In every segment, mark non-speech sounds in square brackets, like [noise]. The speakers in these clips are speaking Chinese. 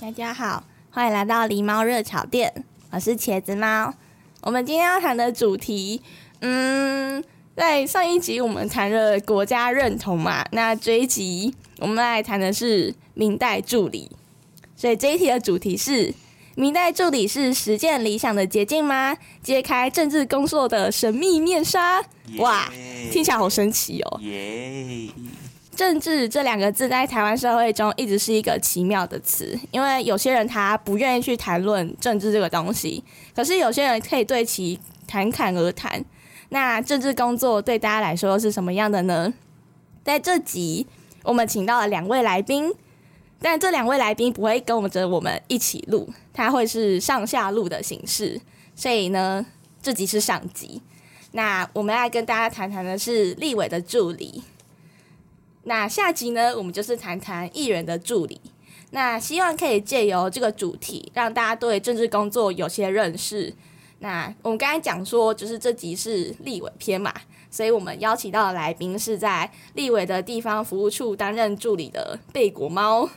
大家好，欢迎来到狸猫热炒店，我是茄子猫。我们今天要谈的主题，嗯，在上一集我们谈了国家认同嘛，那这一集我们来谈的是明代助理。所以这一题的主题是：明代助理是实践理想的捷径吗？揭开政治工作的神秘面纱。哇，听起来好神奇哦。耶。政治这两个字在台湾社会中一直是一个奇妙的词，因为有些人他不愿意去谈论政治这个东西，可是有些人可以对其侃侃而谈。那政治工作对大家来说是什么样的呢？在这集我们请到了两位来宾，但这两位来宾不会跟我们着我们一起录，他会是上下录的形式，所以呢，这集是上集。那我们来跟大家谈谈的是立委的助理。那下集呢，我们就是谈谈议员的助理。那希望可以借由这个主题，让大家对政治工作有些认识。那我们刚才讲说，就是这集是立委篇嘛，所以我们邀请到的来宾是在立委的地方服务处担任助理的贝果猫。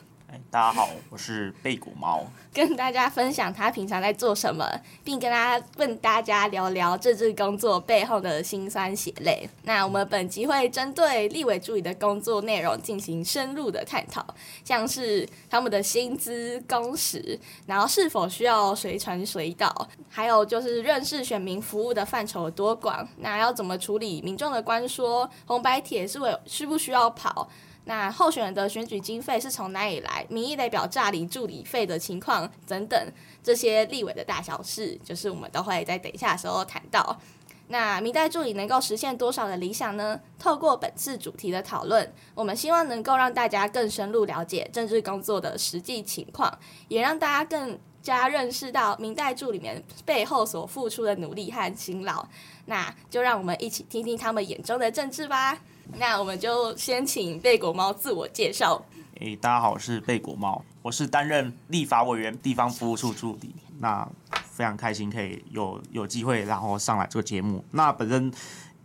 大家好，我是贝果猫，跟大家分享他平常在做什么，并跟大家问大家聊聊政治工作背后的辛酸血泪。那我们本集会针对立委助理的工作内容进行深入的探讨，像是他们的薪资、工时，然后是否需要随传随到，还有就是认识选民服务的范畴有多广，那要怎么处理民众的关说，红白帖是否需不需要跑？那候选人的选举经费是从哪里来？民意代表诈领助理费的情况等等，这些立委的大小事，就是我们都会在等一下的时候谈到。那民代助理能够实现多少的理想呢？透过本次主题的讨论，我们希望能够让大家更深入了解政治工作的实际情况，也让大家更加认识到民代助理们背后所付出的努力和辛劳。那就让我们一起听听他们眼中的政治吧。那我们就先请贝果猫自我介绍。诶，大家好，我是贝果猫，我是担任立法委员地方服务处助理。那非常开心可以有有机会，然后上来做节目。那本身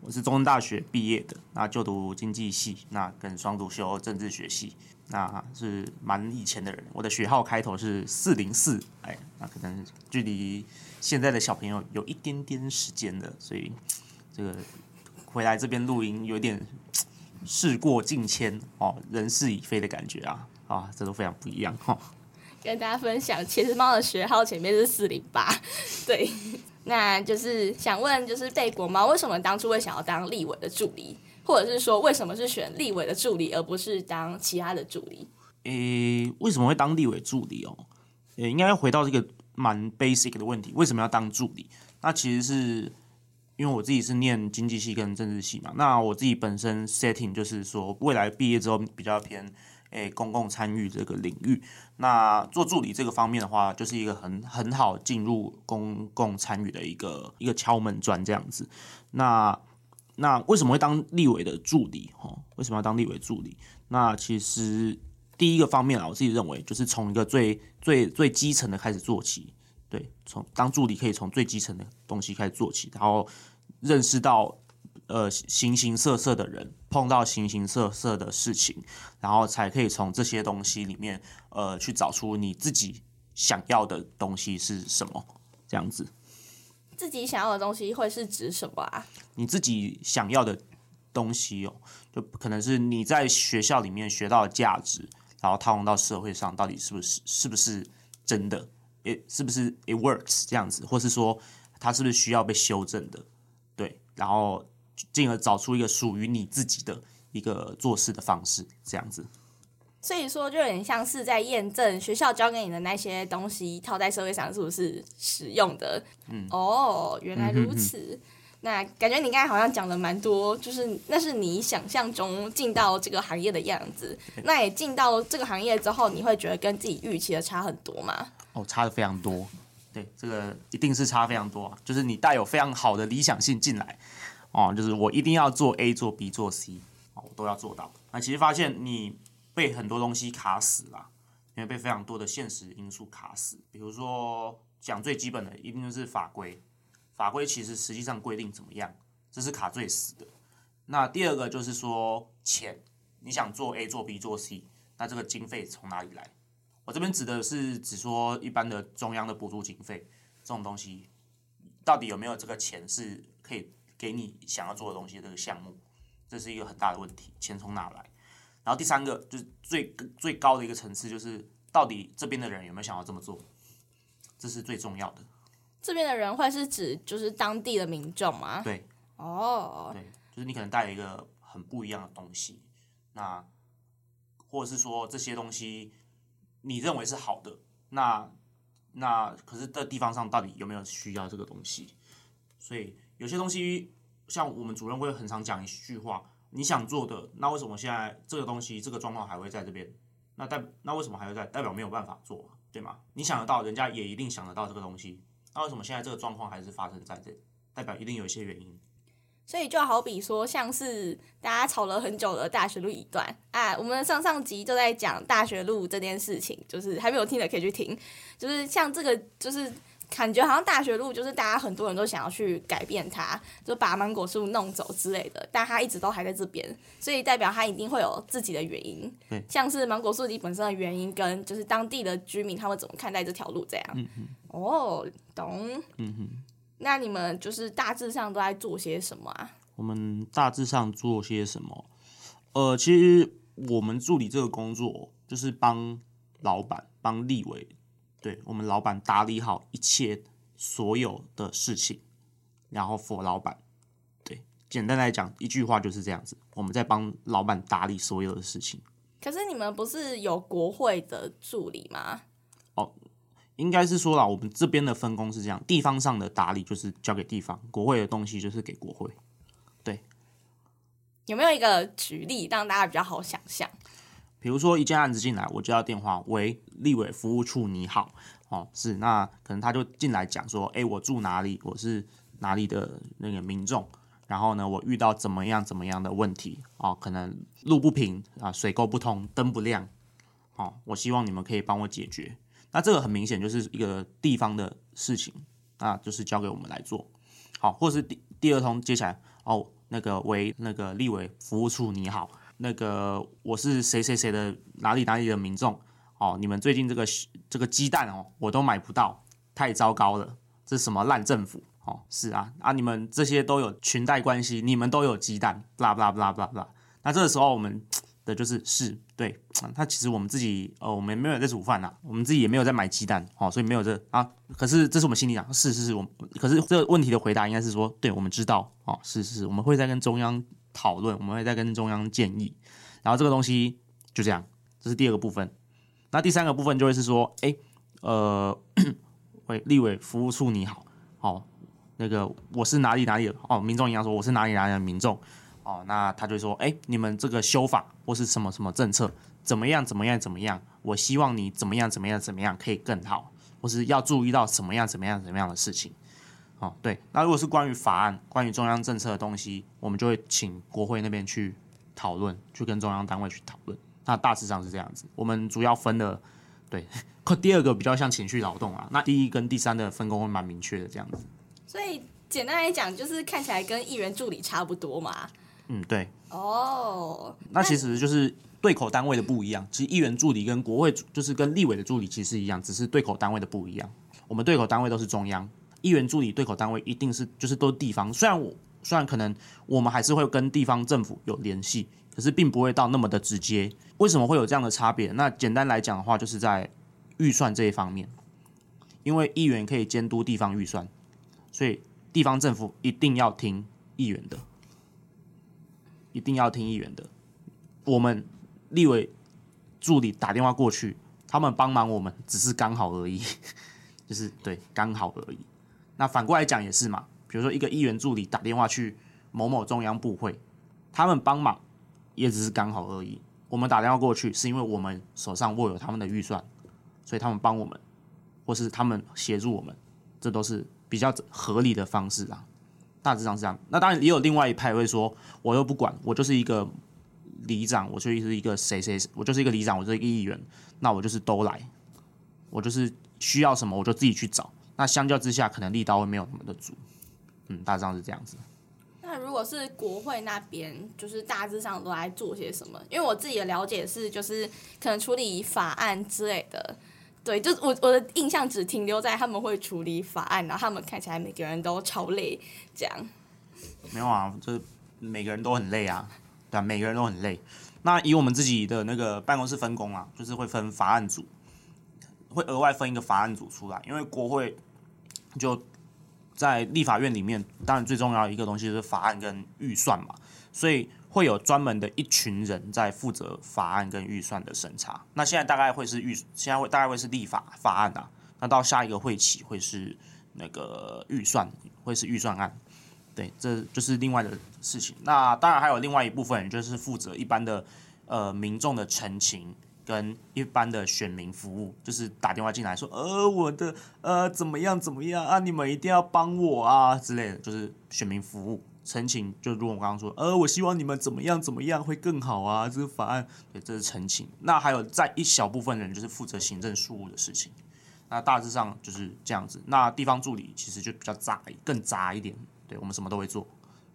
我是中正大学毕业的，那就读经济系，那跟双主修政治学系，那是蛮以前的人。我的学号开头是四零四，哎，那可能距离现在的小朋友有一点点时间的，所以这个。回来这边录音有点事过境迁哦，人事已非的感觉啊啊，这都非常不一样哈。跟大家分享，其实猫的学号前面是四零八，[laughs] 对，那就是想问，就是贝果猫为什么当初会想要当立委的助理，或者是说为什么是选立委的助理而不是当其他的助理？诶，为什么会当立委助理哦？诶，应该要回到这个蛮 basic 的问题，为什么要当助理？那其实是。因为我自己是念经济系跟政治系嘛，那我自己本身 setting 就是说，未来毕业之后比较偏诶、公共参与这个领域。那做助理这个方面的话，就是一个很很好进入公共参与的一个一个敲门砖这样子。那那为什么会当立委的助理？哦，为什么要当立委助理？那其实第一个方面啊，我自己认为就是从一个最最最基层的开始做起。对，从当助理可以从最基层的东西开始做起，然后认识到呃形形色色的人，碰到形形色色的事情，然后才可以从这些东西里面呃去找出你自己想要的东西是什么，这样子。自己想要的东西会是指什么啊？你自己想要的东西哦，就可能是你在学校里面学到的价值，然后套用到社会上，到底是不是是不是真的？是不是 it works 这样子，或是说它是不是需要被修正的？对，然后进而找出一个属于你自己的一个做事的方式，这样子。所以说，就有点像是在验证学校教给你的那些东西套在社会上是不是实用的。嗯，哦，原来如此。嗯、哼哼那感觉你刚才好像讲了蛮多，就是那是你想象中进到这个行业的样子。那也进到这个行业之后，你会觉得跟自己预期的差很多吗？哦，差的非常多。对，这个一定是差非常多。就是你带有非常好的理想性进来，哦，就是我一定要做 A，做 B，做 C，哦，我都要做到。那其实发现你。被很多东西卡死了，因为被非常多的现实因素卡死。比如说，讲最基本的，一定就是法规。法规其实实际上规定怎么样，这是卡最死的。那第二个就是说钱，你想做 A 做 B 做 C，那这个经费从哪里来？我这边指的是只说一般的中央的补助经费，这种东西到底有没有这个钱是可以给你想要做的东西的这个项目，这是一个很大的问题，钱从哪来？然后第三个就是最最高的一个层次，就是到底这边的人有没有想要这么做，这是最重要的。这边的人会是指就是当地的民众吗？对，哦，oh. 对，就是你可能带了一个很不一样的东西，那或者是说这些东西你认为是好的，那那可是在地方上到底有没有需要这个东西？所以有些东西像我们主任会很常讲一句话。你想做的，那为什么现在这个东西这个状况还会在这边？那代那为什么还会在？代表没有办法做，对吗？你想得到，人家也一定想得到这个东西。那为什么现在这个状况还是发生在这？代表一定有一些原因。所以就好比说，像是大家吵了很久的大学路一段啊，我们上上集就在讲大学路这件事情，就是还没有听的可以去听。就是像这个，就是。感觉好像大学路就是大家很多人都想要去改变它，就把芒果树弄走之类的，但它一直都还在这边，所以代表它一定会有自己的原因。对像是芒果树本身的原因，跟就是当地的居民他们怎么看待这条路这样。哦，懂。嗯哼。那你们就是大致上都在做些什么啊？我们大致上做些什么？呃，其实我们助理这个工作就是帮老板、帮立委。对，我们老板打理好一切所有的事情，然后 for 老板。对，简单来讲，一句话就是这样子，我们在帮老板打理所有的事情。可是你们不是有国会的助理吗？哦，应该是说了，我们这边的分工是这样，地方上的打理就是交给地方，国会的东西就是给国会。对，有没有一个举例让大家比较好想象？比如说一件案子进来，我接到电话，喂，立委服务处你好，哦，是，那可能他就进来讲说，哎，我住哪里，我是哪里的那个民众，然后呢，我遇到怎么样怎么样的问题，哦，可能路不平啊，水沟不通，灯不亮，哦，我希望你们可以帮我解决。那这个很明显就是一个地方的事情，那就是交给我们来做，好，或是第第二通接起来，哦，那个喂，那个立委服务处你好。那个我是谁谁谁的哪里哪里的民众哦，你们最近这个这个鸡蛋哦，我都买不到，太糟糕了，这什么烂政府哦？是啊啊，你们这些都有裙带关系，你们都有鸡蛋，不啦不啦不啦不啦不啦。那这个时候我们的就是是对，他其实我们自己呃，我们没有在煮饭呐，我们自己也没有在买鸡蛋哦，所以没有这啊。可是这是我们心里讲，是是是，我们可是这个问题的回答应该是说，对，我们知道哦，是是，我们会再跟中央。讨论，我们会再跟中央建议，然后这个东西就这样，这是第二个部分。那第三个部分就会是说，哎，呃，喂，立委服务处你好，哦，那个我是哪里哪里哦，民众一样说我是哪里哪里的民众，哦，那他就说，哎，你们这个修法或是什么什么政策怎么样怎么样怎么样，我希望你怎么样怎么样怎么样可以更好，或是要注意到什么样怎么样怎么样的事情。哦，对，那如果是关于法案、关于中央政策的东西，我们就会请国会那边去讨论，去跟中央单位去讨论。那大致上是这样子。我们主要分的，对，第二个比较像情绪劳动啊。那第一跟第三的分工会蛮明确的，这样子。所以简单来讲，就是看起来跟议员助理差不多嘛。嗯，对。哦，那其实就是对口单位的不一样。其实议员助理跟国会就是跟立委的助理其实一样，只是对口单位的不一样。我们对口单位都是中央。议员助理对口单位一定是就是都是地方，虽然我虽然可能我们还是会跟地方政府有联系，可是并不会到那么的直接。为什么会有这样的差别？那简单来讲的话，就是在预算这一方面，因为议员可以监督地方预算，所以地方政府一定要听议员的，一定要听议员的。我们立委助理打电话过去，他们帮忙我们只是刚好而已，[laughs] 就是对刚好而已。那反过来讲也是嘛，比如说一个议员助理打电话去某某中央部会，他们帮忙也只是刚好而已。我们打电话过去是因为我们手上握有他们的预算，所以他们帮我们，或是他们协助我们，这都是比较合理的方式啊。大致上是这样。那当然也有另外一派会说，我又不管，我就是一个里长，我就是一个谁谁，我就是一个里长，我就是一个议员，那我就是都来，我就是需要什么我就自己去找。那相较之下，可能力道会没有那么的足，嗯，大致上是这样子。那如果是国会那边，就是大致上都来做些什么？因为我自己的了解是，就是可能处理法案之类的。对，就我我的印象只停留在他们会处理法案，然后他们看起来每个人都超累，这样。没有啊，就是每个人都很累啊，对啊，每个人都很累。那以我们自己的那个办公室分工啊，就是会分法案组，会额外分一个法案组出来，因为国会。就在立法院里面，当然最重要一个东西是法案跟预算嘛，所以会有专门的一群人在负责法案跟预算的审查。那现在大概会是预，现在会大概会是立法法案啊，那到下一个会期会是那个预算，会是预算案。对，这就是另外的事情。那当然还有另外一部分，就是负责一般的呃民众的陈情。跟一般的选民服务，就是打电话进来说，呃，我的呃怎么样怎么样啊，你们一定要帮我啊之类的，就是选民服务陈情。就如我刚刚说，呃，我希望你们怎么样怎么样会更好啊，这个法案，对，这是陈情。那还有在一小部分人就是负责行政事务的事情，那大致上就是这样子。那地方助理其实就比较杂，更杂一点。对，我们什么都会做，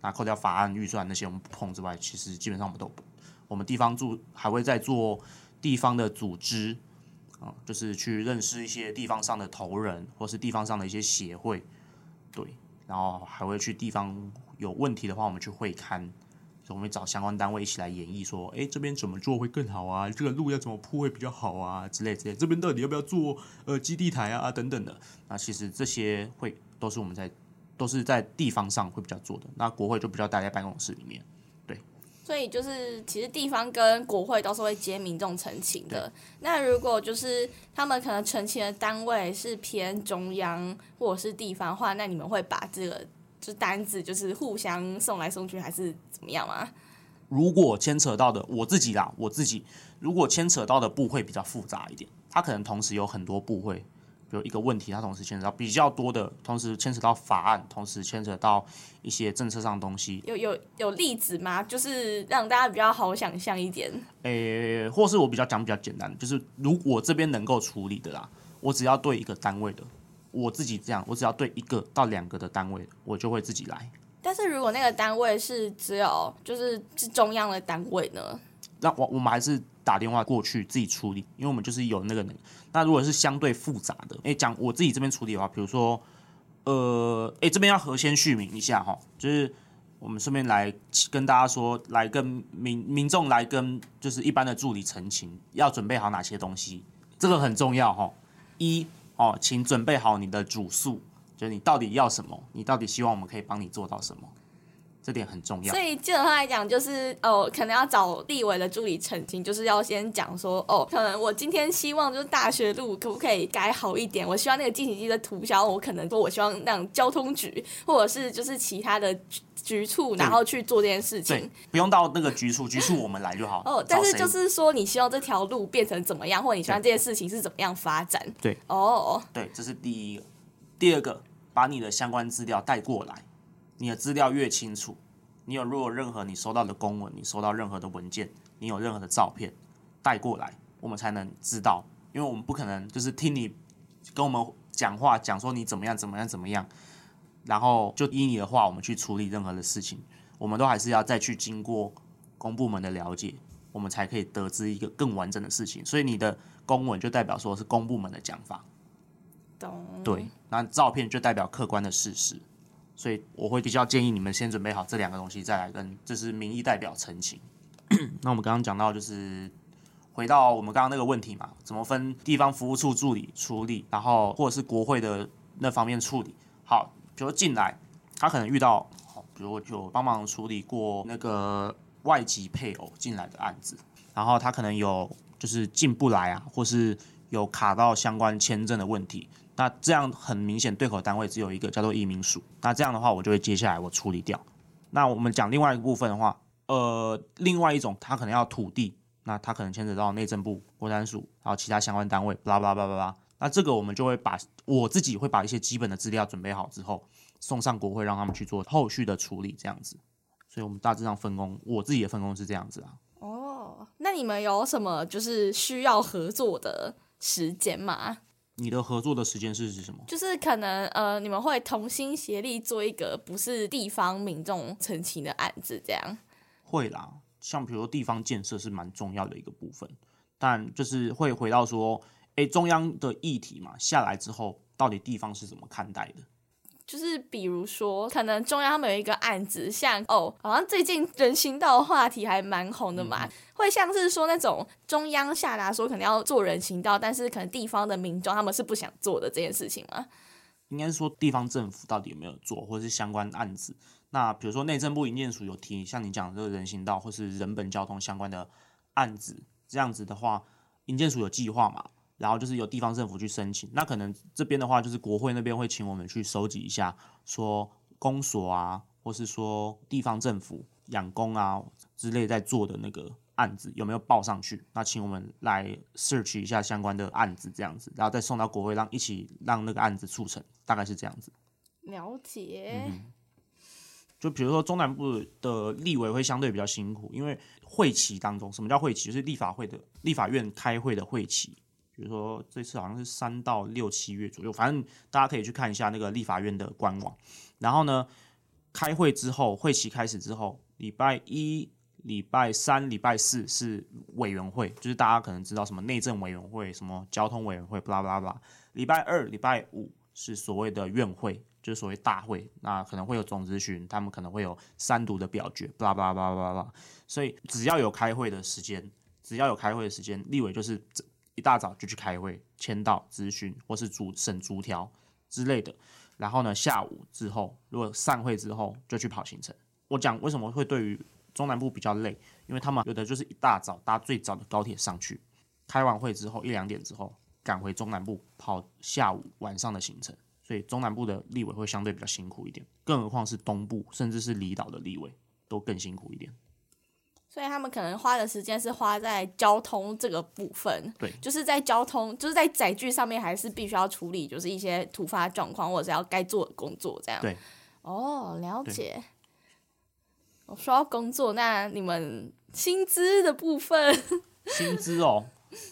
那扣掉法案预算那些我们不碰之外，其实基本上我们都不，我们地方助还会再做。地方的组织啊，就是去认识一些地方上的头人，或是地方上的一些协会，对，然后还会去地方有问题的话，我们去会勘，所以我们找相关单位一起来演绎，说，哎，这边怎么做会更好啊？这个路要怎么铺会比较好啊？之类之类，这边到底要不要做呃基地台啊？等等的，那其实这些会都是我们在都是在地方上会比较做的，那国会就比较待在办公室里面。所以就是，其实地方跟国会都是会接民众陈情的。那如果就是他们可能陈情的单位是偏中央或者是地方的话，那你们会把这个就单子就是互相送来送去，还是怎么样吗？如果牵扯到的我自己啦，我自己如果牵扯到的部会比较复杂一点，它可能同时有很多部会。有一个问题，它同时牵扯到比较多的，同时牵扯到法案，同时牵扯到一些政策上的东西。有有有例子吗？就是让大家比较好想象一点。诶、欸，或是我比较讲比较简单，就是如果这边能够处理的啦，我只要对一个单位的，我自己这样，我只要对一个到两个的单位，我就会自己来。但是如果那个单位是只有就是是中央的单位呢？那我我们还是。打电话过去自己处理，因为我们就是有那个能。那如果是相对复杂的，诶，讲我自己这边处理的话，比如说，呃，诶，这边要核先续名一下哈，就是我们顺便来跟大家说，来跟民民众来跟就是一般的助理陈情，要准备好哪些东西，这个很重要哈。一哦，请准备好你的主诉，就是你到底要什么，你到底希望我们可以帮你做到什么。这点很重要，所以基本上来讲，就是哦，可能要找立委的助理澄清，就是要先讲说，哦，可能我今天希望就是大学路可不可以改好一点？我希望那个进行机的涂销，我可能说我希望让交通局或者是就是其他的局处，然后去做这件事情。不用到那个局处，局处我们来就好。[laughs] 哦，但是就是说，你希望这条路变成怎么样，或者你希望这件事情是怎么样发展？对，哦，对，这是第一个。第二个，把你的相关资料带过来。你的资料越清楚，你有如果任何你收到的公文，你收到任何的文件，你有任何的照片带过来，我们才能知道。因为我们不可能就是听你跟我们讲话，讲说你怎么样怎么样怎么样，然后就依你的话我们去处理任何的事情，我们都还是要再去经过公部门的了解，我们才可以得知一个更完整的事情。所以你的公文就代表说是公部门的讲法，懂？对，那照片就代表客观的事实。所以我会比较建议你们先准备好这两个东西，再来跟这是民意代表陈情。[clears throat] 那我们刚刚讲到，就是回到我们刚刚那个问题嘛，怎么分地方服务处助理处理，然后或者是国会的那方面处理。好，比如进来，他可能遇到，好，比如我就帮忙处理过那个外籍配偶进来的案子，然后他可能有就是进不来啊，或是有卡到相关签证的问题。那这样很明显，对口单位只有一个叫做移民署。那这样的话，我就会接下来我处理掉。那我们讲另外一个部分的话，呃，另外一种他可能要土地，那他可能牵扯到内政部、国产署，还有其他相关单位，巴拉巴拉巴拉巴拉。那这个我们就会把我自己会把一些基本的资料准备好之后，送上国会让他们去做后续的处理，这样子。所以我们大致上分工，我自己的分工是这样子啊。哦，那你们有什么就是需要合作的时间嘛？你的合作的时间是指什么？就是可能呃，你们会同心协力做一个不是地方民众澄清的案子，这样。会啦，像比如说地方建设是蛮重要的一个部分，但就是会回到说，哎，中央的议题嘛，下来之后，到底地方是怎么看待的？就是比如说，可能中央他们有一个案子，像哦，好像最近人行道的话题还蛮红的嘛，嗯、会像是说那种中央下达说可能要做人行道，但是可能地方的民众他们是不想做的这件事情吗？应该是说地方政府到底有没有做，或者是相关案子？那比如说内政部营建署有提，像你讲的这个人行道或是人本交通相关的案子，这样子的话，营建署有计划嘛？然后就是由地方政府去申请，那可能这边的话就是国会那边会请我们去收集一下，说公所啊，或是说地方政府养工啊之类在做的那个案子有没有报上去？那请我们来 search 一下相关的案子，这样子，然后再送到国会让一起让那个案子促成，大概是这样子。了解。嗯。就比如说中南部的立委会相对比较辛苦，因为会期当中，什么叫会期？就是立法会的立法院开会的会期。比如说这次好像是三到六七月左右，反正大家可以去看一下那个立法院的官网。然后呢，开会之后，会期开始之后，礼拜一、礼拜三、礼拜四是委员会，就是大家可能知道什么内政委员会、什么交通委员会，巴拉巴拉巴拉。礼拜二、礼拜五是所谓的院会，就是所谓大会，那可能会有总咨询，他们可能会有三读的表决，巴拉巴拉巴拉巴拉。所以只要有开会的时间，只要有开会的时间，立委就是。一大早就去开会、签到、咨询或是逐审逐条之类的，然后呢，下午之后如果散会之后就去跑行程。我讲为什么会对于中南部比较累，因为他们有的就是一大早搭最早的高铁上去，开完会之后一两点之后赶回中南部跑下午晚上的行程，所以中南部的立委会相对比较辛苦一点，更何况是东部甚至是离岛的立委都更辛苦一点。所以他们可能花的时间是花在交通这个部分，对，就是在交通，就是在载具上面，还是必须要处理，就是一些突发状况或者是要该做的工作这样。对，哦，了解。我说到工作，那你们薪资的部分，[laughs] 薪资哦，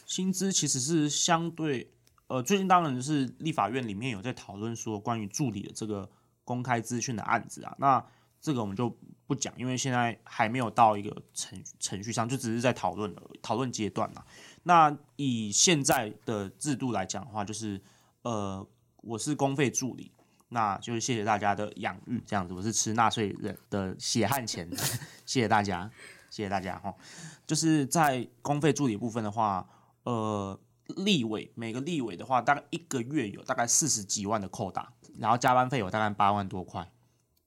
薪资其实是相对，呃，最近当然就是立法院里面有在讨论说关于助理的这个公开资讯的案子啊，那这个我们就。不讲，因为现在还没有到一个程程序上，就只是在讨论讨论阶段嘛。那以现在的制度来讲的话，就是呃，我是公费助理，那就是谢谢大家的养育，这样子，我是吃纳税人的血汗钱，[laughs] 谢谢大家，谢谢大家哈。就是在公费助理部分的话，呃，立委每个立委的话，大概一个月有大概四十几万的扣打，然后加班费有大概八万多块。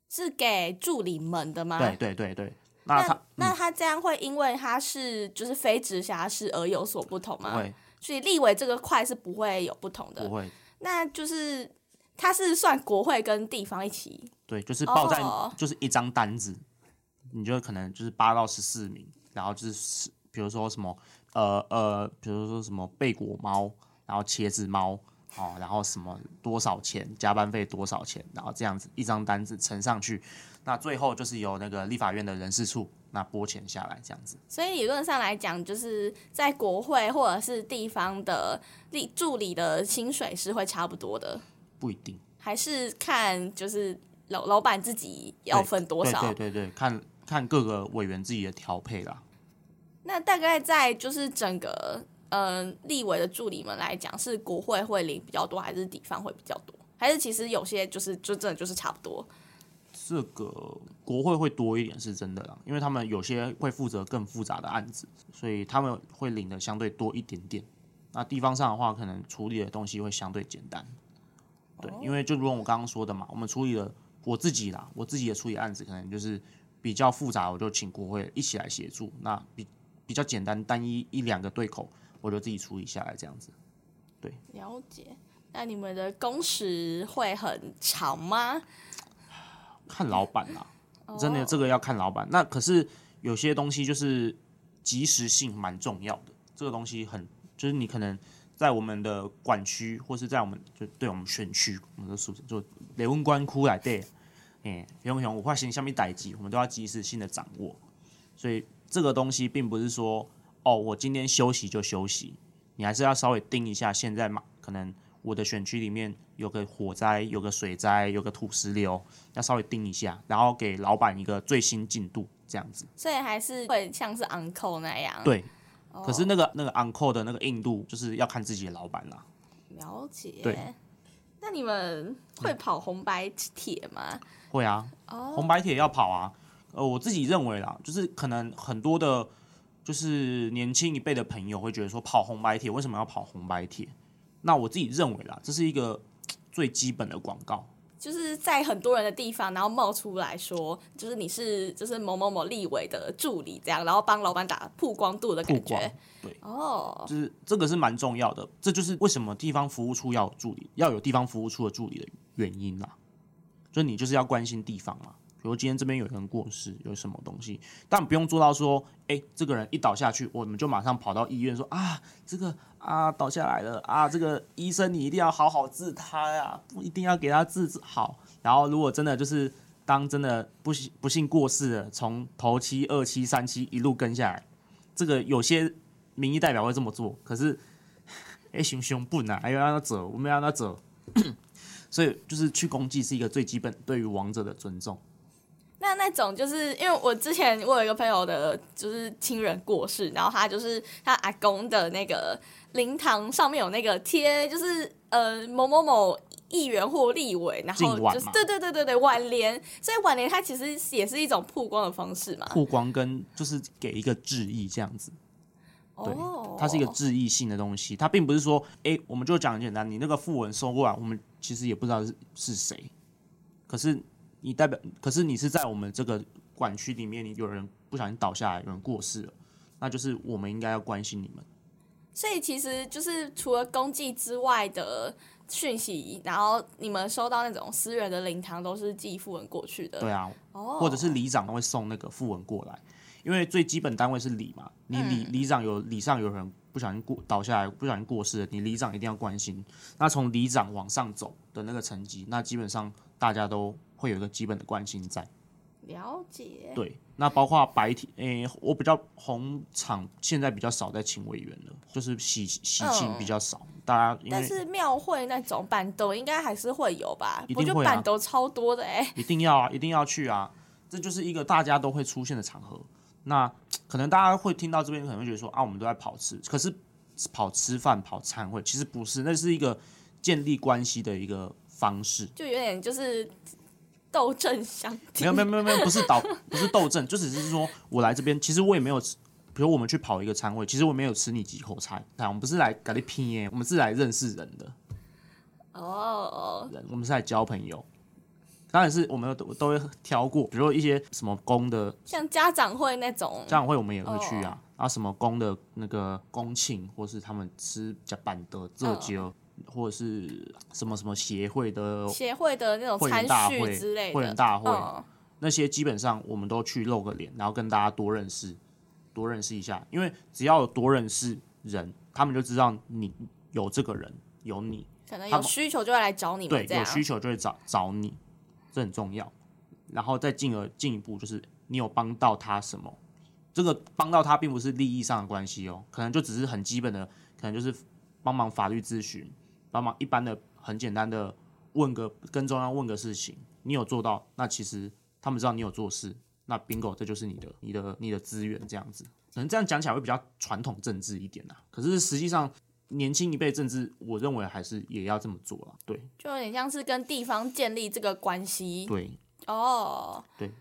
是给助理们的吗？对对对对，那他那，那他这样会因为他是就是非直辖市而有所不同吗？不会，所以立委这个块是不会有不同的。不会，那就是他是算国会跟地方一起。对，就是报在就是一张单子，你就可能就是八到十四名，然后就是比如说什么呃呃，比如说什么贝果猫，然后茄子猫。哦，然后什么多少钱加班费多少钱，然后这样子一张单子呈上去，那最后就是由那个立法院的人事处那拨钱下来这样子。所以理论上来讲，就是在国会或者是地方的立助理的薪水是会差不多的。不一定，还是看就是老老板自己要分多少。对对对对，看看各个委员自己的调配啦。那大概在就是整个。嗯、呃，立委的助理们来讲，是国会会领比较多，还是地方会比较多？还是其实有些就是就真的就是差不多？这个国会会多一点是真的啦，因为他们有些会负责更复杂的案子，所以他们会领的相对多一点点。那地方上的话，可能处理的东西会相对简单。对，因为就如我刚刚说的嘛，我们处理了我自己啦，我自己的处理案子可能就是比较复杂，我就请国会一起来协助。那比比较简单单一一两个对口，我就自己处理下来这样子。对，了解。那你们的工时会很长吗？看老板啦，真的这个要看老板。那可是有些东西就是及时性蛮重要的，这个东西很就是你可能在我们的管区或是在我们就对我们选区，我们的属就雷文关窟来对，哎，熊熊我发现下面待机，我们都要及时性的掌握。所以这个东西并不是说哦，我今天休息就休息，你还是要稍微盯一下现在嘛，可能。我的选区里面有个火灾，有个水灾，有个土石流，要稍微盯一下，然后给老板一个最新进度，这样子。所以还是会像是 on call 那样。对，可是那个那个 on call 的那个硬度，就是要看自己的老板啦。了解。对。那你们会跑红白铁吗？嗯，会啊。哦。红白铁要跑啊。呃，我自己认为啦，就是可能很多的，就是年轻一辈的朋友会觉得说，跑红白帖为什么要跑红白帖？那我自己认为啦，这是一个最基本的广告，就是在很多人的地方，然后冒出来说，就是你是就是某某某立委的助理这样，然后帮老板打曝光度的感觉。对，哦，oh. 就是这个是蛮重要的，这就是为什么地方服务处要有助理，要有地方服务处的助理的原因啦。就你就是要关心地方嘛。比如今天这边有人过世，有什么东西，但不用做到说，哎、这个人一倒下去，我们就马上跑到医院说啊，这个啊倒下来了啊，这个医生你一定要好好治他呀，不一定要给他治好。然后如果真的就是当真的不幸不幸过世了，从头七、二七、三七一路跟下来，这个有些民意代表会这么做，可是哎，熊熊不难，还要让他走，我们要让他走，[coughs] 所以就是去公祭是一个最基本对于亡者的尊重。那那种就是因为我之前我有一个朋友的，就是亲人过世，然后他就是他阿公的那个灵堂上面有那个贴，就是呃某某某议员或立委，然后就是对对对对对挽联，所以挽联它其实也是一种曝光的方式嘛，曝光跟就是给一个致意这样子，对，它是一个致意性的东西，它并不是说哎，我们就讲很简单，你那个副文收过来，我们其实也不知道是是谁，可是。你代表，可是你是在我们这个管区里面，你有人不小心倒下来，有人过世了，那就是我们应该要关心你们。所以其实就是除了公祭之外的讯息，然后你们收到那种私人的灵堂都是寄訃闻过去的。对啊，或者是里长会送那个訃闻过来，因为最基本单位是里嘛，你里里长有里上有人不小心过倒下来，不小心过世了，你里长一定要关心。那从里长往上走的那个层级，那基本上大家都。会有一个基本的关心在，了解。对，那包括白天，诶，我比较红场现在比较少在请委员了，就是喜喜庆比较少，嗯、大家。但是庙会那种办桌应该还是会有吧？一定会、啊、我觉得办桌超多的哎。一定要啊，一定要去啊！这就是一个大家都会出现的场合。那 [tsk] 可能大家会听到这边，可能会觉得说啊，我们都在跑吃，可是跑吃饭、跑餐会，其实不是，那是一个建立关系的一个方式，就有点就是。斗阵相挺，没有没有没有没有，不是斗 [laughs] 不是斗阵，就只是说我来这边，其实我也没有吃，比如我们去跑一个餐会，其实我没有吃你几口菜，我们不是来跟你拼耶，我们是来认识人的。哦，人，我们是来交朋友，当然是我们都都会挑过，比如说一些什么公的，像家长会那种，家长会我们也会去啊，啊什么公的那个公庆，或是他们吃甲板的这酒。或者是什么什么协会的协会的那种参叙之类的会员大会，那些基本上我们都去露个脸，然后跟大家多认识，多认识一下。因为只要有多认识人，他们就知道你有这个人，有你，可能有需求就会来找你。对，有需求就会找找你，这很重要。然后再进而进一步，就是你有帮到他什么？这个帮到他并不是利益上的关系哦，可能就只是很基本的，可能就是帮忙法律咨询。帮忙一般的很简单的问个跟中央问个事情，你有做到，那其实他们知道你有做事，那 bingo 这就是你的你的你的资源这样子，可能这样讲起来会比较传统政治一点呐。可是实际上年轻一辈政治，我认为还是也要这么做了。对，就有点像是跟地方建立这个关系。对，哦，对，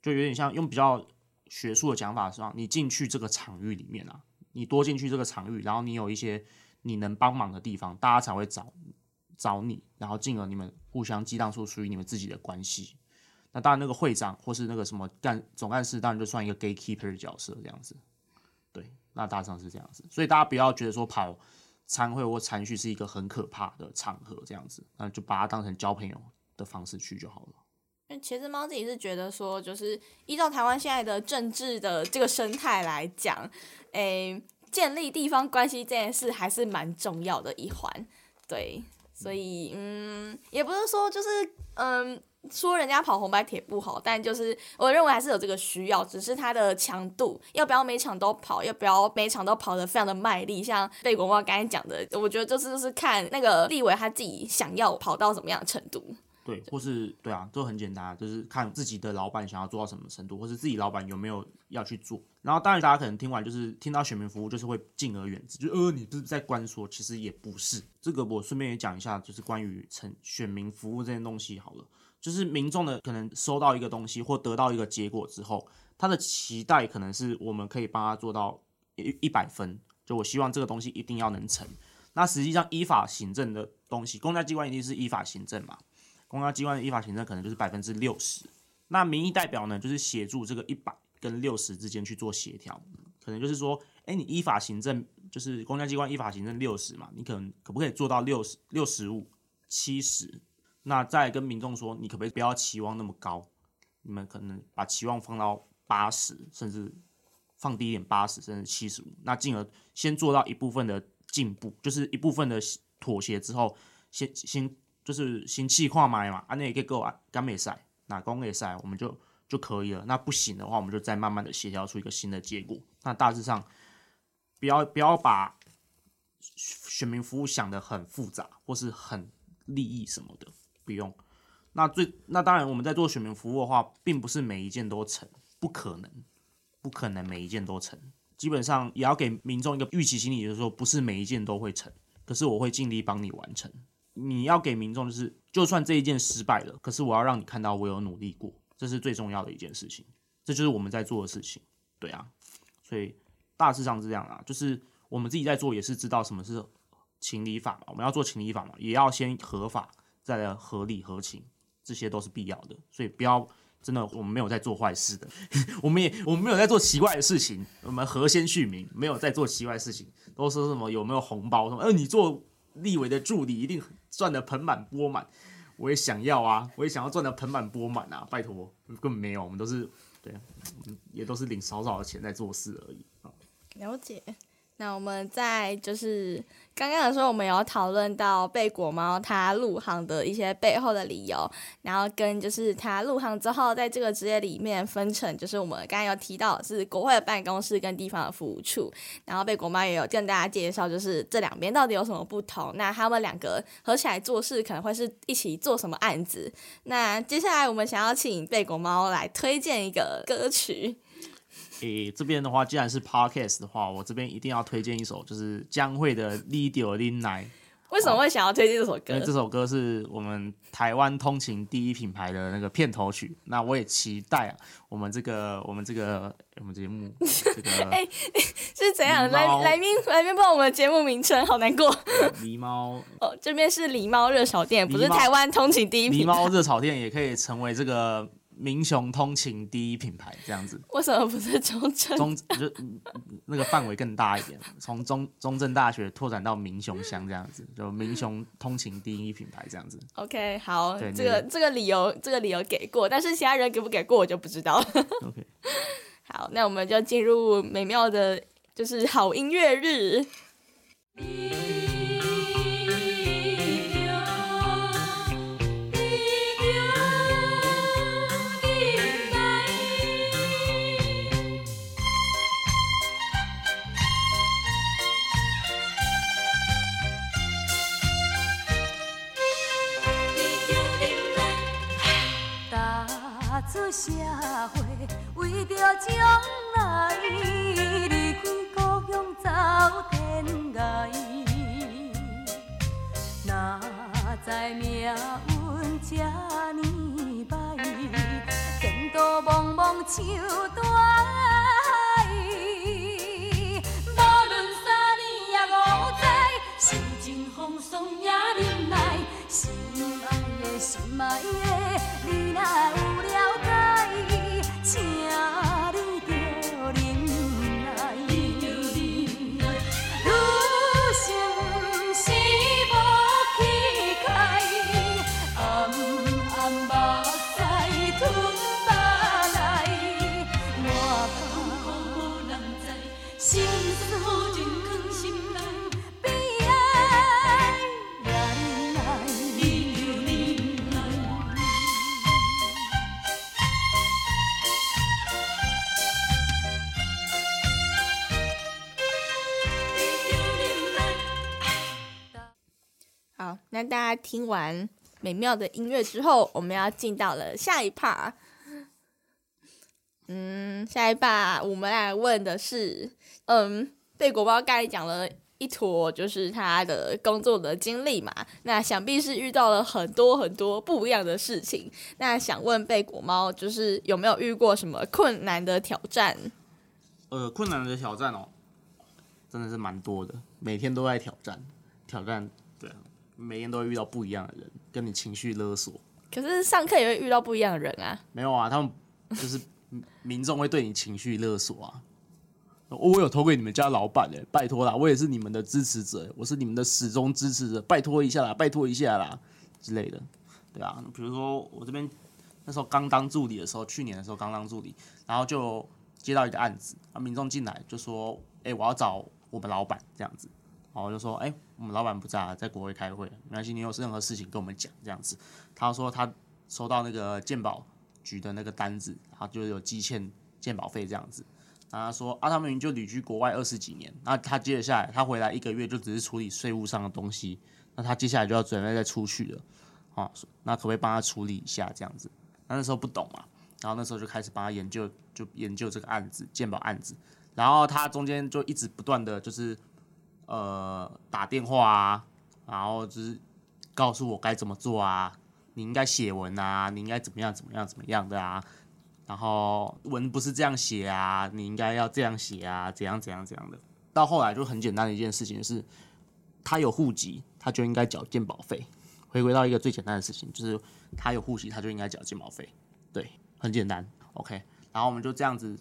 就有点像用比较学术的讲法说，你进去这个场域里面啊，你多进去这个场域，然后你有一些。你能帮忙的地方，大家才会找找你，然后进而你们互相激荡出属于你们自己的关系。那当然那个会长或是那个什么干总干事，当然就算一个 gatekeeper 的角色这样子。对，那大致上是这样子，所以大家不要觉得说跑餐会或餐叙是一个很可怕的场合这样子，那就把它当成交朋友的方式去就好了。那其实猫自己是觉得说，就是依照台湾现在的政治的这个生态来讲，诶、建立地方关系这件事还是蛮重要的一环。对，所以嗯，也不是说就是嗯说人家跑红白帖不好，但就是我认为还是有这个需要，只是它的强度要不要每场都跑，要不要每场都跑得非常的卖力，像贝果猫刚才讲的，我觉得就是就是看那个立委他自己想要跑到什么样的程度。对，或是对啊，都很简单，就是看自己的老板想要做到什么程度，或是自己老板有没有要去做。然后当然大家可能听完就是听到选民服务，就是会敬而远之，就呃你不是在关说，其实也不是。这个我顺便也讲一下，就是关于成选民服务这件东西好了，就是民众的可能收到一个东西或得到一个结果之后，他的期待可能是我们可以帮他做到一一百分，就我希望这个东西一定要能成。那实际上依法行政的东西，公家机关一定是依法行政嘛。公家机关的依法行政可能就是百分之六十，那民意代表呢，就是协助这个一百跟六十之间去做协调，可能就是说，哎，你依法行政就是公家机关依法行政六十嘛，你可能可不可以做到六十六十五七十？那再跟民众说，你可不可以不要期望那么高？你们可能把期望放到八十，甚至放低一点八十，甚至七十五，那进而先做到一部分的进步，就是一部分的妥协之后，先先。就是新气化买嘛，啊，那也可以够啊，刚没赛，哪公没赛，我们就就可以了。那不行的话，我们就再慢慢的协调出一个新的结果。那大致上，不要不要把选民服务想得很复杂，或是很利益什么的，不用。那最那当然，我们在做选民服务的话，并不是每一件都成，不可能，不可能每一件都成。基本上也要给民众一个预期心理，就是说不是每一件都会成，可是我会尽力帮你完成。你要给民众就是，就算这一件失败了，可是我要让你看到我有努力过，这是最重要的一件事情，这就是我们在做的事情，对啊，所以大致上是这样啊，就是我们自己在做也是知道什么是情理法嘛，我们要做情理法嘛，也要先合法，再来合理合情，这些都是必要的，所以不要真的我们没有在做坏事的，[laughs] 我们也我们没有在做奇怪的事情，我们和先续名没有在做奇怪事情，都说什么有没有红包什么，呃，你做。立委的助理一定赚得盆满钵满，我也想要啊，我也想要赚得盆满钵满啊！拜托，根本没有，我们都是对，也都是领少少的钱在做事而已啊。了解。那我们在就是刚刚的时候，我们有讨论到贝果猫它入行的一些背后的理由，然后跟就是它入行之后，在这个职业里面分成，就是我们刚刚有提到是国会的办公室跟地方的服务处，然后贝果猫也有跟大家介绍，就是这两边到底有什么不同，那他们两个合起来做事可能会是一起做什么案子？那接下来我们想要请贝果猫来推荐一个歌曲。诶、欸，这边的话，既然是 podcast 的话，我这边一定要推荐一首，就是江蕙的《你着忍耐》。为什么会想要推荐这首歌？因为这首歌是我们台湾通勤第一品牌的那个片头曲。那我也期待啊，我们这个我们这个我们节目这个 [laughs] 哎、欸、是怎样？来来宾来宾报我们节目名称，好难过。狸猫哦，这边是狸猫热炒店，不是台湾通勤第一品牌。狸猫热炒店也可以成为这个。民雄通勤第一品牌这样子，为什么不是中正？中就那个范围更大一点，从中中正大学拓展到民雄乡这样子，就民雄通勤第一品牌这样子。OK，好，对这个、这个理由这个理由给过，但是其他人给不给过我就不知道了。OK，[laughs] 好，那我们就进入美妙的，就是好音乐日。社会为着将来，离开故乡走天涯。哪知命运这呢歹，前途茫茫像大海。无论三年也五载，受尽风霜也忍耐。心爱的，心爱的，大家听完美妙的音乐之后，我们要进到了下一趴。嗯，下一趴我们来问的是，嗯，贝果包刚才讲了一坨，就是他的工作的经历嘛。那想必是遇到了很多很多不一样的事情。那想问贝果猫，就是有没有遇过什么困难的挑战？呃，困难的挑战哦，真的是蛮多的，每天都在挑战，挑战，每天都会遇到不一样的人，跟你情绪勒索。可是上课也会遇到不一样的人啊。没有啊，他们就是。[laughs] 民众会对你情绪勒索啊！我有投给你们家老板哎，拜托啦，我也是你们的支持者，我是你们的始终支持者，拜托一下啦，拜托一下啦之类的，对啊，比如说我这边那时候刚当助理的时候，去年的时候刚当助理，然后就接到一个案子啊，民众进来就说，哎，我要找我们老板这样子，然后我就说，哎，我们老板不在，在国会开会，没关系，你有任何事情跟我们讲这样子。他说他收到那个健保。局的那个单子，然后就有积欠健保费这样子。然后他说啊，他们就旅居国外二十几年，那他接着下来，他回来一个月就只是处理税务上的东西，那他接下来就要准备再出去了，啊，那可不可以帮他处理一下这样子？那那时候不懂嘛，然后那时候就开始帮他研究，就研究这个案子，健保案子。然后他中间就一直不断的就是呃打电话啊，然后就是告诉我该怎么做啊。你应该写文啊，你应该怎么样怎么样怎么样的啊？然后文不是这样写啊，你应该要这样写啊，怎样怎样怎样的。到后来就很简单的一件事情是，他有户籍，他就应该缴健保费。回归到一个最简单的事情，就是他有户籍，他就应该缴健保费。对，很简单。OK，然后我们就这样子，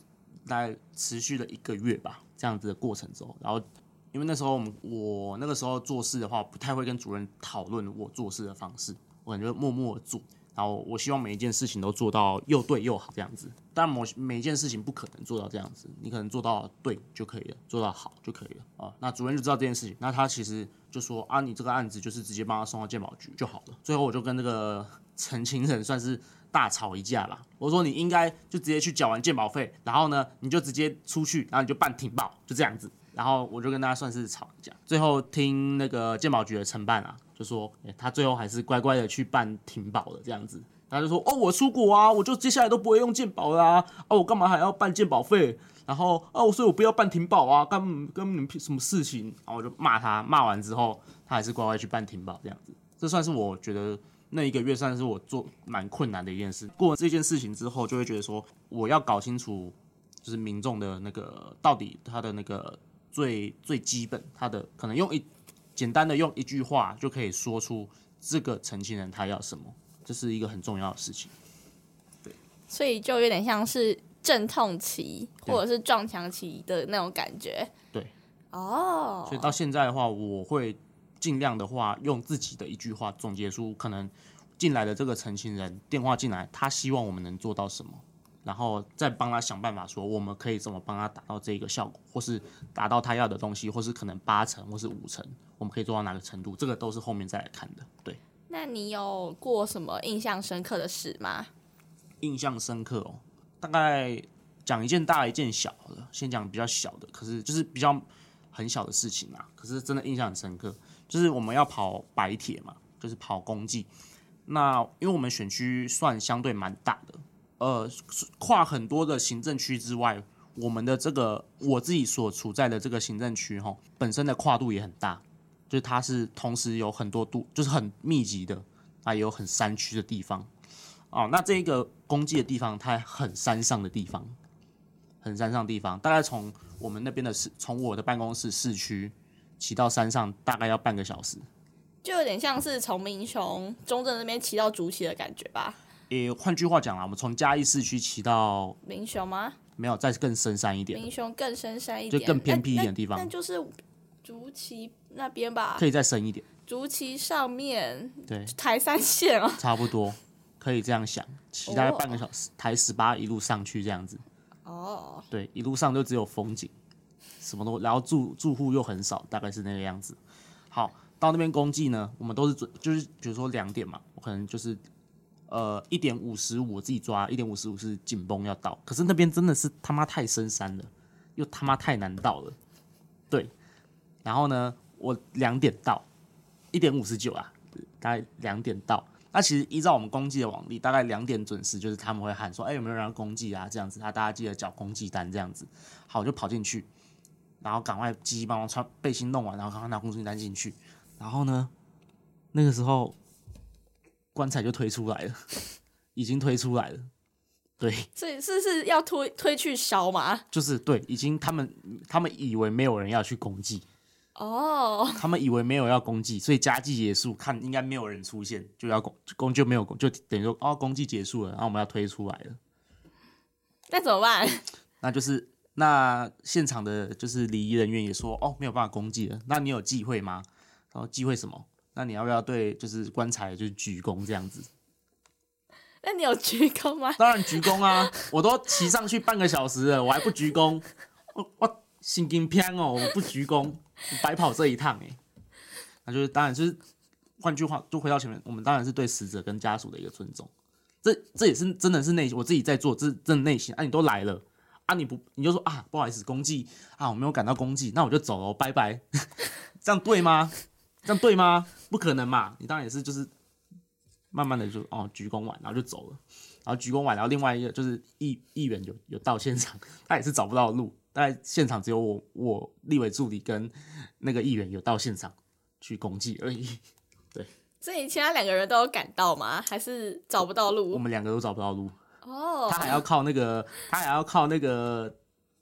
大概持续了一个月吧，这样子的过程中，然后因为那时候我们我那个时候做事的话，不太会跟主任讨论我做事的方式。我感觉默默做，然后我希望每一件事情都做到又对又好这样子。但某每一件事情不可能做到这样子，你可能做到对就可以了，做到好就可以了啊。那主任就知道这件事情，那他其实就说啊，你这个案子就是直接帮他送到鉴宝局就好了。最后我就跟那个 [laughs] 陈情人算是大吵一架啦。我说你应该就直接去缴完鉴宝费，然后呢你就直接出去，然后你就办停报，就这样子。然后我就跟大家算是吵一架。最后听那个鉴宝局的承办啊。就说，欸，他最后还是乖乖的去办停保了，这样子。他就说，哦，我出国啊，我就接下来都不会用鉴宝啦，啊，我干嘛还要办鉴保费？然后，啊，我所以我不要办停保啊，干跟你们什么事情？然后我就骂他，骂完之后，他还是乖乖去办停保，这样子。这算是我觉得那一个月算是我做蛮困难的一件事。过了这件事情之后，就会觉得说，我要搞清楚，就是民众的那个到底他的那个最最基本，他的可能用一。简单的用一句话就可以说出这个成情人他要什么，这是一个很重要的事情。对，所以就有点像是阵痛期或者是撞墙期的那种感觉。对，哦，所以到现在的话，我会尽量的话用自己的一句话总结出可能进来的这个成情人电话进来，他希望我们能做到什么。然后再帮他想办法，说我们可以怎么帮他达到这个效果，或是达到他要的东西，或是可能八成或是五成，我们可以做到哪个程度？这个都是后面再来看的。对，那你有过什么印象深刻的事吗？印象深刻哦，大概讲一件大一件小的，先讲比较小的，可是就是比较很小的事情啊，可是真的印象很深刻，就是我们要跑白铁嘛，就是跑公祭。那因为我们选区算相对蛮大的。呃，跨很多的行政区之外，我们的这个我自己所处在的这个行政区哈，本身的跨度也很大，就是它是同时有很多度，就是很密集的，啊，也有很山区的地方，哦，那这一个攻击的地方，它很山上的地方，很山上的地方，大概从我们那边的市，从我的办公室市区骑到山上，大概要半个小时，就有点像是从民雄中正那边骑到竹崎的感觉吧。也换句话讲啦，我们从嘉义市区骑到明雄吗？没有，再更深山一点。明雄更深山一点，就更偏僻一点的地方。那就是竹崎那边吧？可以再深一点。竹崎上面，对，台三线啊，差不多，可以这样想，骑大概半个小时，台十八一路上去这样子。哦，对，一路上就只有风景，什么都，然后住住户又很少，大概是那个样子。好，到那边公祭呢，我们都是准，就是比如说两点嘛，我可能就是呃一点五十五，我自己抓一点五十五是紧绷要到，可是那边真的是他妈太深山了，又他妈太难到了，对。然后呢，我两点到，一点五十九啊，大概两点到。那其实依照我们公祭的往例，大概两点准时，就是他们会喊说：“哎，有没有人要公祭啊？”这样子，他大家记得缴公祭单，这样子。好，我就跑进去，然后赶快急急忙忙穿背心弄完，然后赶快拿公祭单进去。然后呢，那个时候棺材就推出来了，已经推出来了。对，所以是是要推推去烧吗？就是对，已经他们他们以为没有人要去攻击。哦，他们以为没有要攻击，所以加祭结束，看应该没有人出现，就要攻攻就没有攻，就等于说哦，攻击结束了，然后我们要推出来了。[laughs] 那怎么办？[laughs] 那就是那现场的就是礼仪人员也说哦，没有办法攻击了。那你有忌讳吗？然后忌讳什么？那你要不要对就是棺材就是鞠躬这样子？那你有鞠躬吗？当然鞠躬啊！[laughs] 我都骑上去半个小时了，我还不鞠躬？我我心惊偏哦，我不鞠躬。白跑这一趟哎，那就是当然就是，换句话就回到前面，我们当然是对死者跟家属的一个尊重，这这也是真的是内心，我自己在做，这是真的内心啊，你都来了啊，你不你就说啊，不好意思，公祭啊，我没有赶到公祭，那我就走了，拜拜，[laughs] 这样对吗？这样对吗？不可能嘛，你当然也是就是慢慢的就哦鞠躬完，然后就走了，然后鞠躬完，然后另外一个就是议议员有有到现场，他也是找不到路。大概现场只有我，我立委助理跟那个议员有到现场去攻击而已。[laughs] 对，所以其他两个人都有赶到吗？还是找不到路？我们两个都找不到路。哦，他还要靠那个，他还要靠那个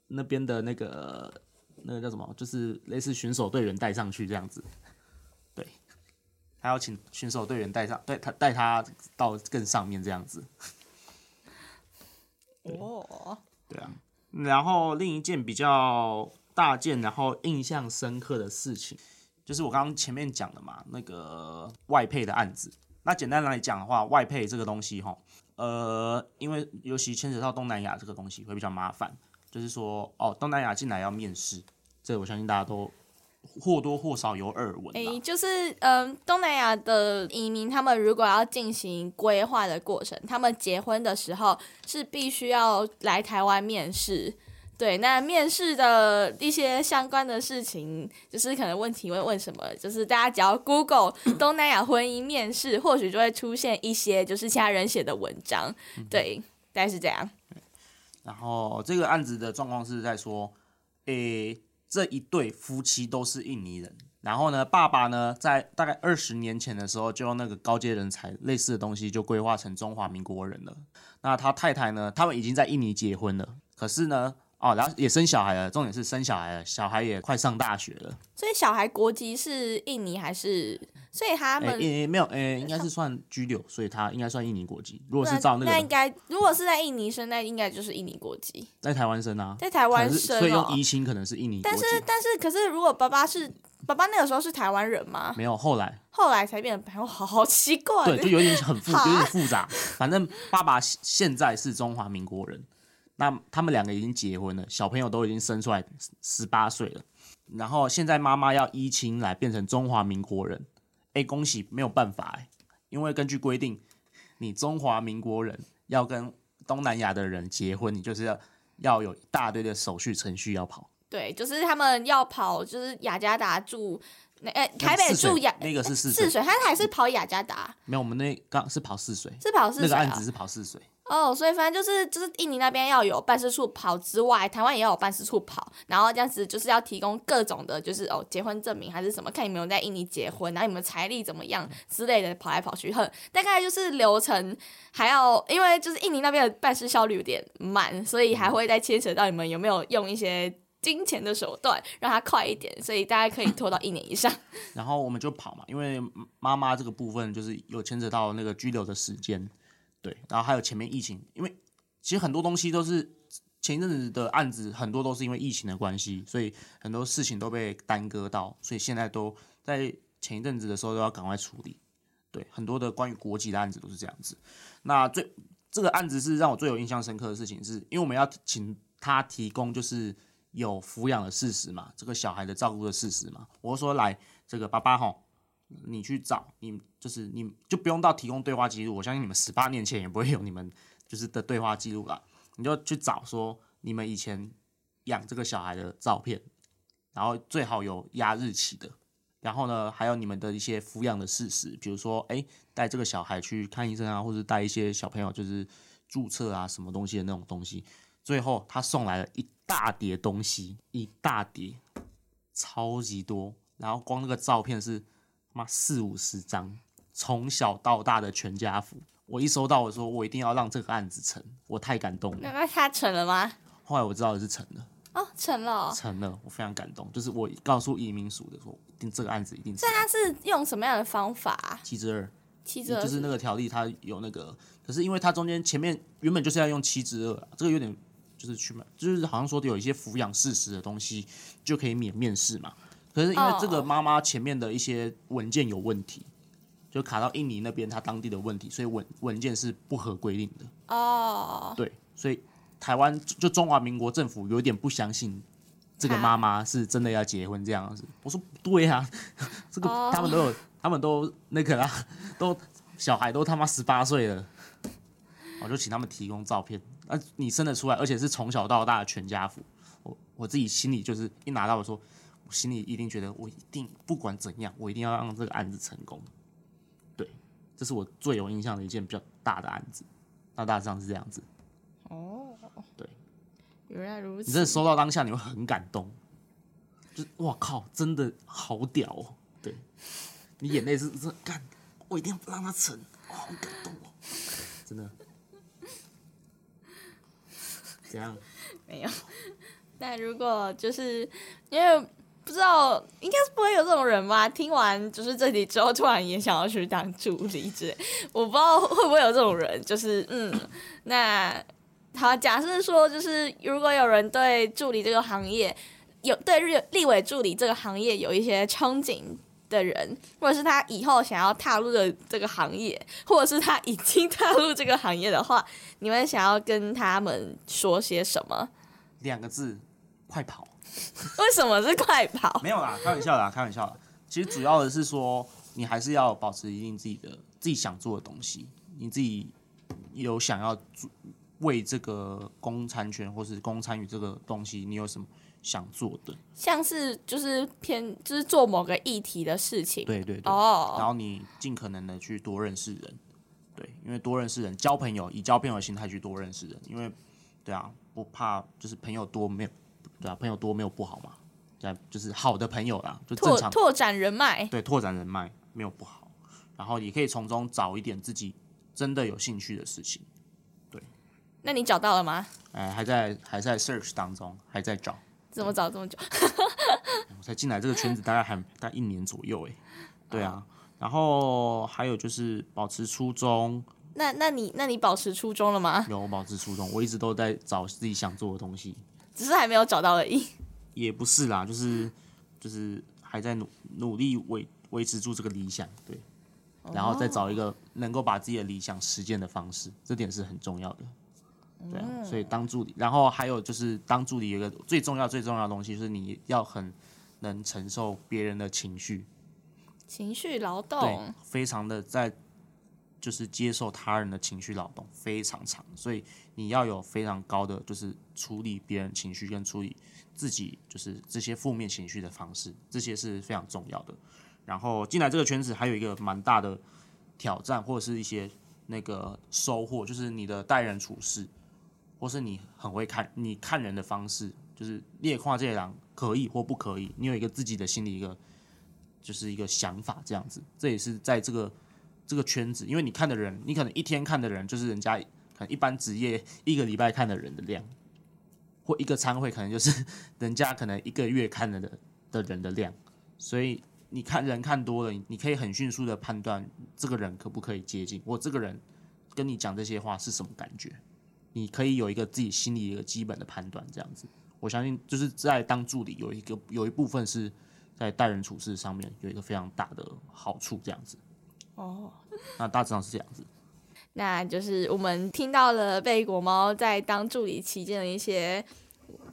那边的那个那个叫什么？就是类似巡守队员带上去这样子。对，他要请选手队员带上，带他带他到更上面这样子。[laughs] 哦，对啊。然后另一件比较大件，然后印象深刻的事情，就是我刚刚前面讲的嘛，那个外配的案子。那简单来讲的话，外配这个东西哈，呃，因为尤其牵扯到东南亚这个东西会比较麻烦，就是说哦，东南亚进来要面试，这我相信大家都。或多或少有耳闻。哎，就是嗯、呃，东南亚的移民，他们如果要进行规划的过程，他们结婚的时候是必须要来台湾面试。对，那面试的一些相关的事情，就是可能问题会问什么，就是大家只要 Google [laughs] 东南亚婚姻面试，或许就会出现一些就是其他人写的文章。对，大概是这样。然后这个案子的状况是在说，诶。这一对夫妻都是印尼人，然后呢，爸爸呢，在大概二十年前的时候，就用那个高阶人才类似的东西，就规划成中华民国人了。那他太太呢，他们已经在印尼结婚了，可是呢，哦，然后也生小孩了，重点是生小孩了，小孩也快上大学了。所以小孩国籍是印尼还是？所以他们诶没有诶，应该是算居留，所以他应该算印尼国籍。如果是照那个，那应该如果是在印尼生，那应该就是印尼国籍。在台湾生啊，在台湾生，所以用移情可能是印尼。但是但是，可是如果爸爸是爸爸那个时候是台湾人吗？没有，后来后来才变得，好好奇怪。对，就有点很复，有点复杂。反正爸爸现在是中华民国人，那他们两个已经结婚了，小朋友都已经生出来十八岁了，然后现在妈妈要依亲来变成中华民国人。哎，恭喜！没有办法哎，因为根据规定，你中华民国人要跟东南亚的人结婚，你就是要要有一大堆的手续程序要跑。对，就是他们要跑，就是雅加达住那哎台北住雅那个是四水，他还是跑雅加达？没有，我们那刚是跑四水，是跑四水，那个案子是跑四水。哦，oh, 所以反正就是就是印尼那边要有办事处跑之外，台湾也要有办事处跑，然后这样子就是要提供各种的，就是哦结婚证明还是什么，看你们有在印尼结婚，然后你们财力怎么样之类的，跑来跑去，很大概就是流程还要，因为就是印尼那边的办事效率有点慢，所以还会再牵扯到你们有没有用一些金钱的手段让它快一点，所以大家可以拖到一年以上。[laughs] 然后我们就跑嘛，因为妈妈这个部分就是有牵扯到那个拘留的时间。对，然后还有前面疫情，因为其实很多东西都是前一阵子的案子，很多都是因为疫情的关系，所以很多事情都被耽搁到，所以现在都在前一阵子的时候都要赶快处理。对，很多的关于国籍的案子都是这样子。那最这个案子是让我最有印象深刻的事情是，因为我们要请他提供就是有抚养的事实嘛，这个小孩的照顾的事实嘛。我说来，这个爸爸吼，你去找，你就是你就不用到提供对话记录，我相信你们十八年前也不会有你们就是的对话记录啦，你就去找说你们以前养这个小孩的照片，然后最好有压日期的，然后呢，还有你们的一些抚养的事实，比如说哎，带这个小孩去看医生啊，或者带一些小朋友就是注册啊什么东西的那种东西。最后他送来了一大叠东西，一大叠，超级多。然后光那个照片是妈四五十张，从小到大的全家福。我一收到，我说我一定要让这个案子成，我太感动了。那他成了吗？后来我知道的是成了。哦，成了哦，成了，我非常感动。就是我告诉移民署的说，一定这个案子一定成。所以他是用什么样的方法？七之二，七之二就是那个条例，它有那个，可是因为它中间前面原本就是要用七之二，这个有点。就是去买，就是好像说的有一些抚养事实的东西就可以免面试嘛。可是因为这个妈妈前面的一些文件有问题，就卡到印尼那边，他当地的问题，所以文文件是不合规定的。哦，对，所以台湾就中华民国政府有点不相信这个妈妈是真的要结婚这样子。我说不对啊，[laughs] 这个他们都有，他们都那个啦，都小孩都他妈十八岁了，我就请他们提供照片。啊，你生得出来，而且是从小到大的全家福，我我自己心里就是一拿到我说，我心里一定觉得我一定不管怎样，我一定要让这个案子成功。对，这是我最有印象的一件比较大的案子，那大致上是这样子。哦，对，原来如此。你真的收到当下你会很感动，就哇靠，真的好屌哦！对，你眼泪是是干，我一定要让它成，哇，好感动哦，真的。[laughs] 怎样？没有。那如果就是因为不知道，应该是不会有这种人吧？听完就是这里之后，突然也想要去当助理之类，我不知道会不会有这种人。就是嗯，那好，假设说，就是如果有人对助理这个行业有对立立委助理这个行业有一些憧憬。的人，或者是他以后想要踏入的这个行业，或者是他已经踏入这个行业的话，你们想要跟他们说些什么？两个字：快跑。[laughs] 为什么是快跑？没有啦，开玩笑啦，开玩笑啦。其实主要的是说，你还是要保持一定自己的自己想做的东西，你自己有想要为这个公参权或是公参与这个东西，你有什么？想做的，像是就是偏就是做某个议题的事情，对对对，哦，然后你尽可能的去多认识人，对，因为多认识人，交朋友，以交朋友的心态去多认识人，因为对啊，不怕就是朋友多没有，对啊，朋友多没有不好嘛，对，就是好的朋友啦，就正常拓，拓展人脉，对，拓展人脉没有不好，然后也可以从中找一点自己真的有兴趣的事情，对，那你找到了吗？哎，还在还在 search 当中，还在找。怎么找这么久？[laughs] 我才进来这个圈子，大概还大概一年左右哎。对啊，然后还有就是保持初衷。那那你那你保持初衷了吗？有保持初衷，我一直都在找自己想做的东西，只是还没有找到而已。也不是啦，就是就是还在努努力维维持住这个理想，对，然后再找一个能够把自己的理想实践的方式，这点是很重要的。对啊，所以当助理，然后还有就是当助理有一个最重要最重要的东西，就是你要很能承受别人的情绪，情绪劳动，对，非常的在就是接受他人的情绪劳动非常长，所以你要有非常高的就是处理别人情绪跟处理自己就是这些负面情绪的方式，这些是非常重要的。然后进来这个圈子还有一个蛮大的挑战或者是一些那个收获，就是你的待人处事。或是你很会看，你看人的方式就是列跨这样可以或不可以，你有一个自己的心里一个就是一个想法这样子，这也是在这个这个圈子，因为你看的人，你可能一天看的人就是人家可能一般职业一个礼拜看的人的量，或一个餐会可能就是 [laughs] 人家可能一个月看的的人的量，所以你看人看多了，你可以很迅速的判断这个人可不可以接近，我这个人跟你讲这些话是什么感觉。你可以有一个自己心里一个基本的判断，这样子，我相信就是在当助理有一个有一部分是在待人处事上面有一个非常大的好处，这样子。哦，[laughs] 那大致上是这样子。那就是我们听到了贝果猫在当助理期间的一些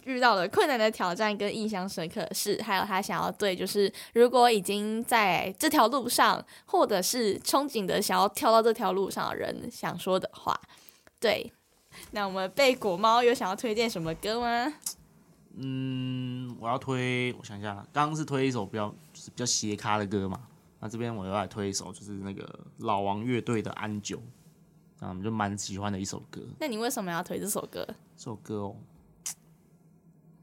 遇到的困难的挑战跟印象深刻的事，还有他想要对，就是如果已经在这条路上，或者是憧憬的想要跳到这条路上的人想说的话。对，那我们贝果猫有想要推荐什么歌吗？嗯，我要推，我想一下，刚刚是推一首比较就是比较斜咖的歌嘛，那这边我又来推一首，就是那个老王乐队的《安久》，啊，我们就蛮喜欢的一首歌。那你为什么要推这首歌？这首歌哦，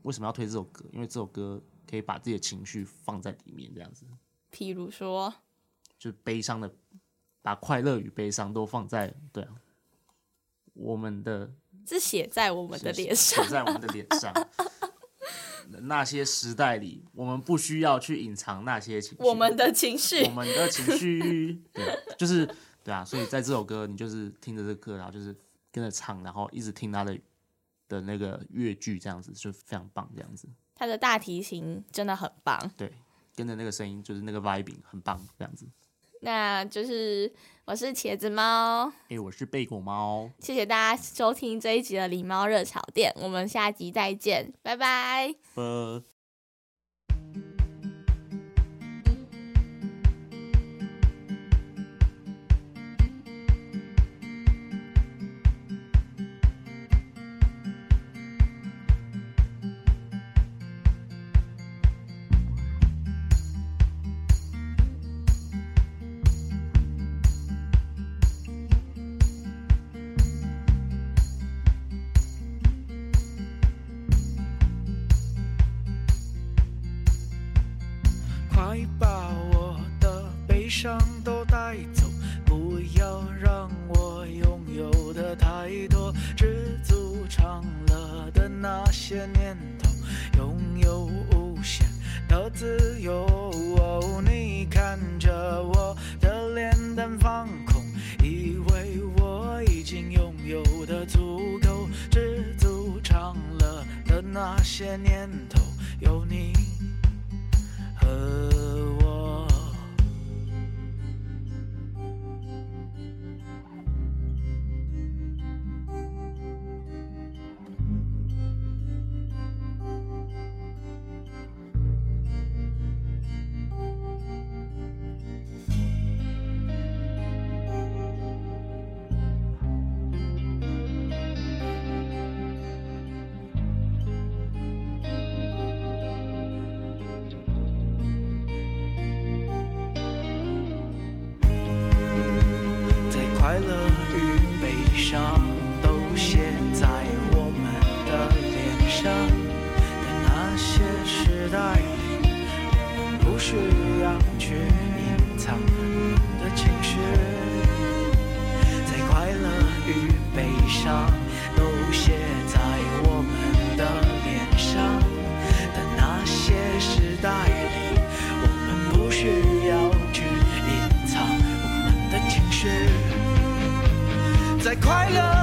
为什么要推这首歌？因为这首歌可以把自己的情绪放在里面，这样子。譬如说，就是悲伤的，把快乐与悲伤都放在对啊，我们的是写在我们的脸上，写在我们的脸上。[laughs] 那些时代里，我们不需要去隐藏那些情绪，我们的情绪，我们的情绪，对，就是对啊。所以在这首歌，你就是听着这歌，然后就是跟着唱，然后一直听他的的那个乐句，这样子就非常棒，这样子。他的大提琴真的很棒，对，跟着那个声音，就是那个 vibing 很棒，这样子。那就是我是茄子猫，哎、欸，我是贝果猫。谢谢大家收听这一集的狸猫热炒店，我们下集再见，拜拜。快乐与悲伤都写在我们的脸上在那些时代里我们不需要去隐藏我们的情绪。在快乐与悲伤快乐。